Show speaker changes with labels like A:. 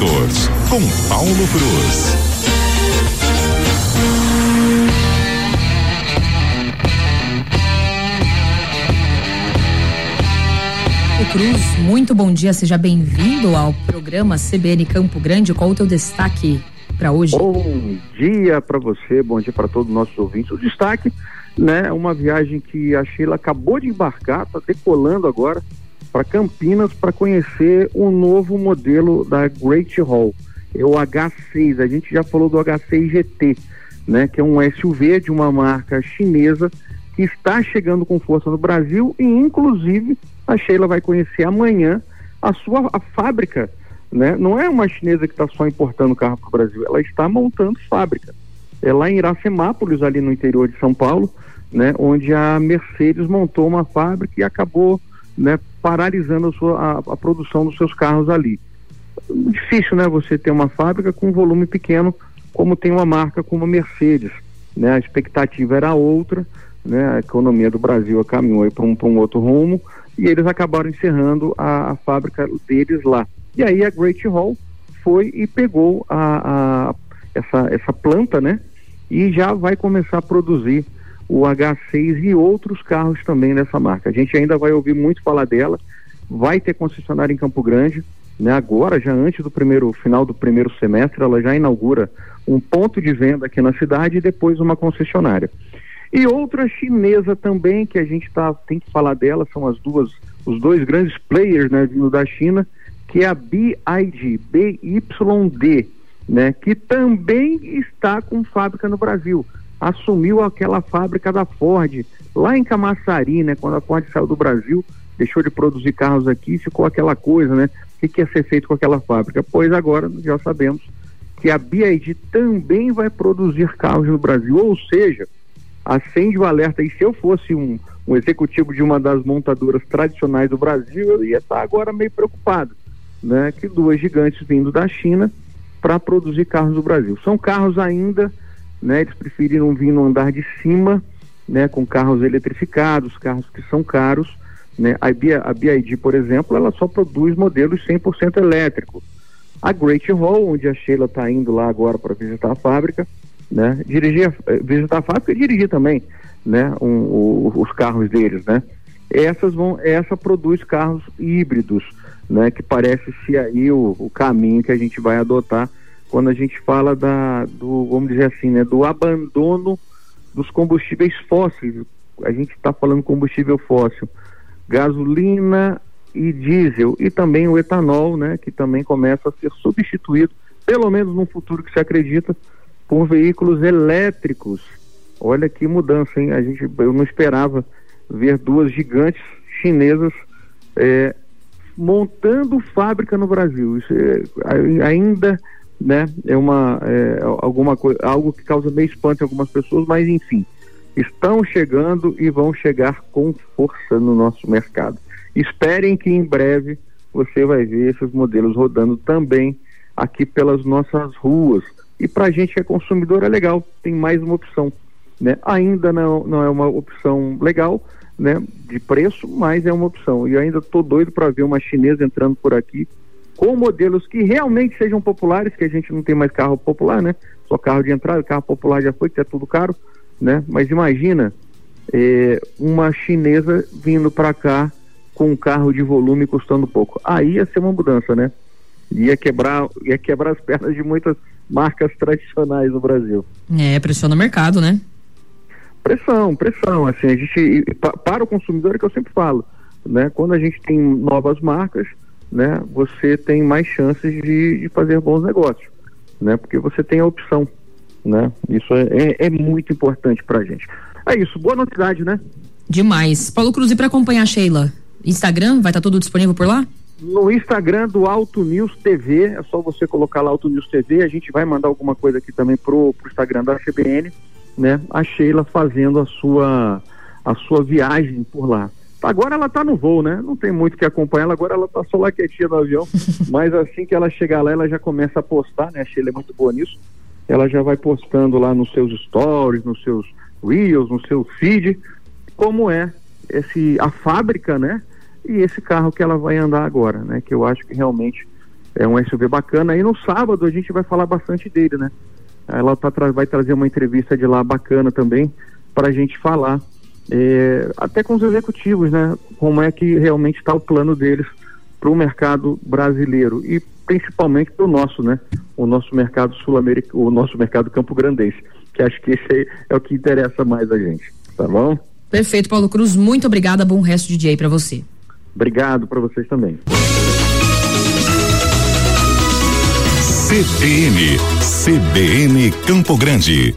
A: Motors, com Paulo Cruz.
B: Cruz, muito bom dia, seja bem-vindo ao programa CBN Campo Grande. Qual o teu destaque para hoje?
C: Bom dia para você, bom dia para todos os nossos ouvintes. O destaque, né, uma viagem que a Sheila acabou de embarcar, está decolando agora para Campinas para conhecer o novo modelo da Great Hall, é o H6. A gente já falou do H6 GT, né, que é um SUV de uma marca chinesa que está chegando com força no Brasil e inclusive a Sheila vai conhecer amanhã a sua a fábrica, né? Não é uma chinesa que está só importando carro para o Brasil, ela está montando fábrica. É lá em Iracemápolis, ali no interior de São Paulo, né? Onde a Mercedes montou uma fábrica e acabou, né? Paralisando a, sua, a, a produção dos seus carros ali. Difícil, né? Você ter uma fábrica com um volume pequeno, como tem uma marca como a Mercedes, né? A expectativa era outra, né? A economia do Brasil caminhou para um, um outro rumo e eles acabaram encerrando a, a, fábrica deles lá. E aí a Great Hall foi e pegou a, a, essa, essa planta, né? E já vai começar a produzir o H6 e outros carros também dessa marca. A gente ainda vai ouvir muito falar dela. Vai ter concessionária em Campo Grande, né? Agora, já antes do primeiro final do primeiro semestre, ela já inaugura um ponto de venda aqui na cidade e depois uma concessionária. E outra chinesa também, que a gente tá, tem que falar dela, são as duas, os dois grandes players né, vindo da China, que é a BID, BYD, né, que também está com fábrica no Brasil. Assumiu aquela fábrica da Ford, lá em Camaçari, né, quando a Ford saiu do Brasil, deixou de produzir carros aqui, ficou aquela coisa, né? O que, que ia ser feito com aquela fábrica? Pois agora já sabemos que a BID também vai produzir carros no Brasil, ou seja, acende o alerta. E se eu fosse um, um executivo de uma das montadoras tradicionais do Brasil, eu ia estar agora meio preocupado, né? Que duas gigantes vindo da China para produzir carros no Brasil. São carros ainda, né? Eles preferiram vir no andar de cima, né? Com carros eletrificados, carros que são caros, né? A, a BID, por exemplo, ela só produz modelos 100% elétricos. A Great Hall, onde a Sheila está indo lá agora para visitar a fábrica, né? Dirigir, eh, visitar a fábrica e dirigir também, né? Um, o, os carros deles, né? Essas vão, essa produz carros híbridos, né? Que parece ser aí o, o caminho que a gente vai adotar quando a gente fala da, do, vamos dizer assim, né? Do abandono dos combustíveis fósseis. A gente está falando combustível fóssil, gasolina e diesel e também o etanol, né? Que também começa a ser substituído, pelo menos no futuro que se acredita, por veículos elétricos. Olha que mudança, hein? A gente, eu não esperava ver duas gigantes chinesas é, montando fábrica no Brasil. Isso é, ainda né, é uma é, alguma algo que causa meio espanto em algumas pessoas, mas enfim, estão chegando e vão chegar com força no nosso mercado. Esperem que em breve você vai ver esses modelos rodando também aqui pelas nossas ruas. E para a gente que é consumidor é legal, tem mais uma opção. Né? Ainda não, não é uma opção legal né, de preço, mas é uma opção. E ainda estou doido para ver uma chinesa entrando por aqui com modelos que realmente sejam populares, que a gente não tem mais carro popular, né? Só carro de entrada, carro popular já foi, que é tudo caro, né? Mas imagina é, uma chinesa vindo para cá com um carro de volume custando pouco. Aí ia ser uma mudança, né? Ia quebrar, ia quebrar as pernas de muitas marcas tradicionais no Brasil.
B: É, pressiona o mercado, né?
C: Pressão, pressão, assim, a gente, para o consumidor é que eu sempre falo, né, quando a gente tem novas marcas, né, você tem mais chances de, de fazer bons negócios, né, porque você tem a opção, né, isso é, é, é muito importante para a gente. É isso, boa novidade, né?
B: Demais. Paulo Cruz, e para acompanhar a Sheila, Instagram, vai estar tá tudo disponível por lá?
C: no Instagram do Alto News TV, é só você colocar lá Alto News TV, a gente vai mandar alguma coisa aqui também pro, pro Instagram da CBN, né? A Sheila fazendo a sua a sua viagem por lá. Agora ela tá no voo, né? Não tem muito que acompanhar ela, agora ela tá só lá quietinha no avião, mas assim que ela chegar lá, ela já começa a postar, né? A Sheila é muito boa nisso. Ela já vai postando lá nos seus stories, nos seus reels, no seu feed, como é esse a fábrica, né? e esse carro que ela vai andar agora, né? Que eu acho que realmente É um SUV bacana. E no sábado a gente vai falar bastante dele, né? Ela tá, vai trazer uma entrevista de lá bacana também para a gente falar, é, até com os executivos, né? Como é que realmente está o plano deles para o mercado brasileiro e principalmente para o nosso, né? O nosso mercado sul-americano, o nosso mercado campo-grandense, que acho que esse é o que interessa mais a gente, tá bom?
B: Perfeito, Paulo Cruz, muito obrigada, bom resto de dia aí para você.
C: Obrigado para vocês também.
A: CBN, CBN Campo Grande.